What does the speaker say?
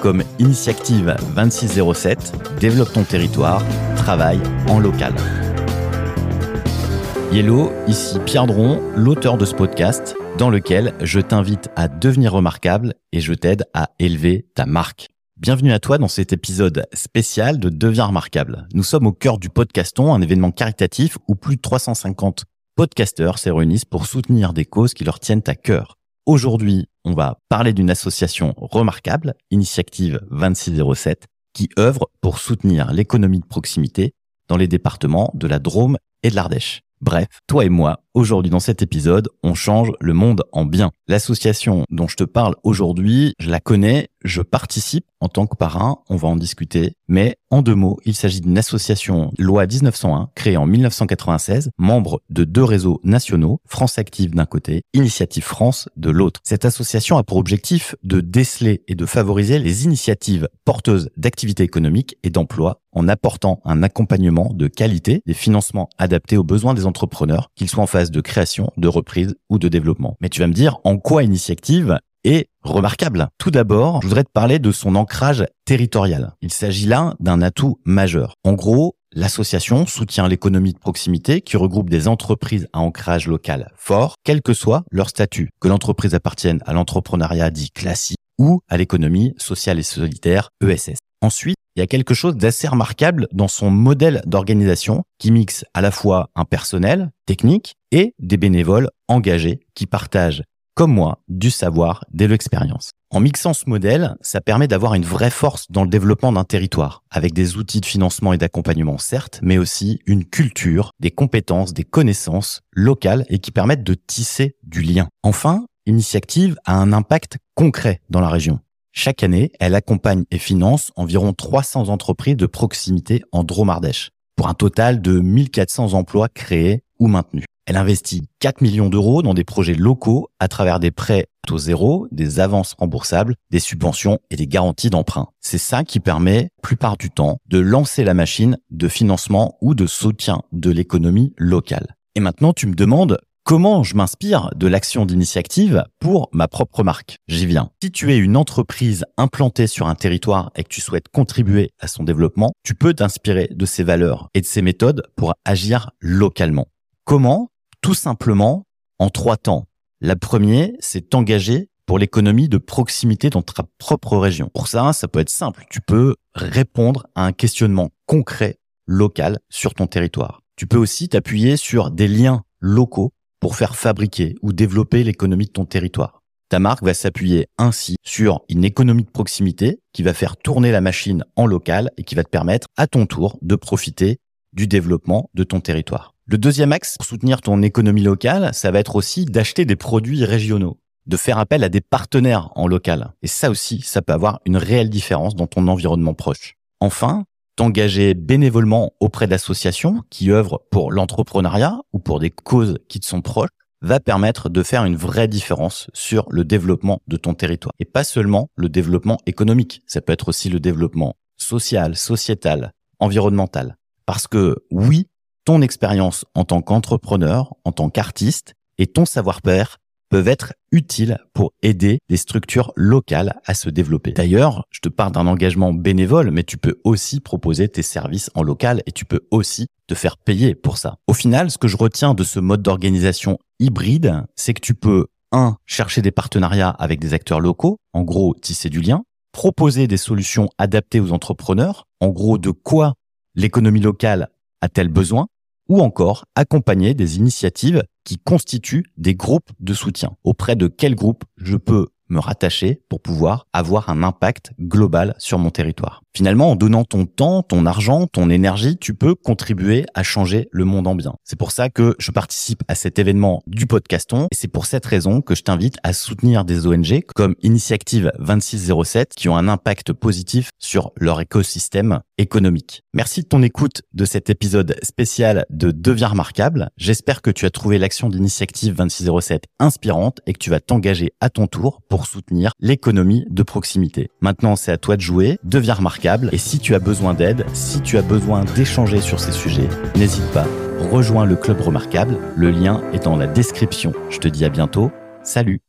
comme Initiative 2607, développe ton territoire, travaille en local. Hello, ici Pierre Dron, l'auteur de ce podcast dans lequel je t'invite à devenir remarquable et je t'aide à élever ta marque. Bienvenue à toi dans cet épisode spécial de Deviens remarquable. Nous sommes au cœur du podcaston, un événement caritatif où plus de 350 podcasteurs se réunissent pour soutenir des causes qui leur tiennent à cœur. Aujourd'hui, on va parler d'une association remarquable, Initiative 2607, qui œuvre pour soutenir l'économie de proximité dans les départements de la Drôme et de l'Ardèche. Bref, toi et moi, aujourd'hui dans cet épisode, on change le monde en bien. L'association dont je te parle aujourd'hui, je la connais, je participe en tant que parrain, on va en discuter, mais en deux mots, il s'agit d'une association loi 1901 créée en 1996, membre de deux réseaux nationaux, France Active d'un côté, Initiative France de l'autre. Cette association a pour objectif de déceler et de favoriser les initiatives porteuses d'activités économiques et d'emploi en apportant un accompagnement de qualité, des financements adaptés aux besoins des entrepreneurs, qu'ils soient en phase de création, de reprise ou de développement. Mais tu vas me dire en quoi Initiative est remarquable? Tout d'abord, je voudrais te parler de son ancrage territorial. Il s'agit là d'un atout majeur. En gros, L'association soutient l'économie de proximité qui regroupe des entreprises à ancrage local fort, quel que soit leur statut, que l'entreprise appartienne à l'entrepreneuriat dit classique ou à l'économie sociale et solitaire ESS. Ensuite, il y a quelque chose d'assez remarquable dans son modèle d'organisation qui mixe à la fois un personnel technique et des bénévoles engagés qui partagent, comme moi, du savoir de l'expérience. En mixant ce modèle, ça permet d'avoir une vraie force dans le développement d'un territoire, avec des outils de financement et d'accompagnement certes, mais aussi une culture, des compétences, des connaissances locales et qui permettent de tisser du lien. Enfin, Initiative a un impact concret dans la région. Chaque année, elle accompagne et finance environ 300 entreprises de proximité en Dromardèche, pour un total de 1400 emplois créés ou maintenus. Elle investit 4 millions d'euros dans des projets locaux à travers des prêts à taux zéro, des avances remboursables, des subventions et des garanties d'emprunt. C'est ça qui permet, plupart du temps, de lancer la machine de financement ou de soutien de l'économie locale. Et maintenant, tu me demandes Comment je m'inspire de l'action d'initiative pour ma propre marque? J'y viens. Si tu es une entreprise implantée sur un territoire et que tu souhaites contribuer à son développement, tu peux t'inspirer de ses valeurs et de ses méthodes pour agir localement. Comment? Tout simplement en trois temps. La première, c'est t'engager pour l'économie de proximité dans ta propre région. Pour ça, ça peut être simple. Tu peux répondre à un questionnement concret, local, sur ton territoire. Tu peux aussi t'appuyer sur des liens locaux pour faire fabriquer ou développer l'économie de ton territoire. Ta marque va s'appuyer ainsi sur une économie de proximité qui va faire tourner la machine en local et qui va te permettre à ton tour de profiter du développement de ton territoire. Le deuxième axe pour soutenir ton économie locale, ça va être aussi d'acheter des produits régionaux, de faire appel à des partenaires en local. Et ça aussi, ça peut avoir une réelle différence dans ton environnement proche. Enfin, t'engager bénévolement auprès d'associations qui œuvrent pour l'entrepreneuriat ou pour des causes qui te sont proches va permettre de faire une vraie différence sur le développement de ton territoire. Et pas seulement le développement économique, ça peut être aussi le développement social, sociétal, environnemental. Parce que oui, ton expérience en tant qu'entrepreneur, en tant qu'artiste et ton savoir-faire peuvent être utiles pour aider les structures locales à se développer. D'ailleurs, je te parle d'un engagement bénévole, mais tu peux aussi proposer tes services en local et tu peux aussi te faire payer pour ça. Au final, ce que je retiens de ce mode d'organisation hybride, c'est que tu peux, un, chercher des partenariats avec des acteurs locaux, en gros, tisser du lien, proposer des solutions adaptées aux entrepreneurs, en gros, de quoi l'économie locale a-t-elle besoin, ou encore accompagner des initiatives qui constituent des groupes de soutien. Auprès de quel groupe je peux me rattacher pour pouvoir avoir un impact global sur mon territoire. Finalement, en donnant ton temps, ton argent, ton énergie, tu peux contribuer à changer le monde ambiant. C'est pour ça que je participe à cet événement du podcaston et c'est pour cette raison que je t'invite à soutenir des ONG comme Initiative 2607 qui ont un impact positif sur leur écosystème économique. Merci de ton écoute de cet épisode spécial de Deviens remarquable. J'espère que tu as trouvé l'action d'Initiative 2607 inspirante et que tu vas t'engager à ton tour pour pour soutenir l'économie de proximité. Maintenant, c'est à toi de jouer, deviens remarquable, et si tu as besoin d'aide, si tu as besoin d'échanger sur ces sujets, n'hésite pas, rejoins le Club Remarquable, le lien est dans la description. Je te dis à bientôt, salut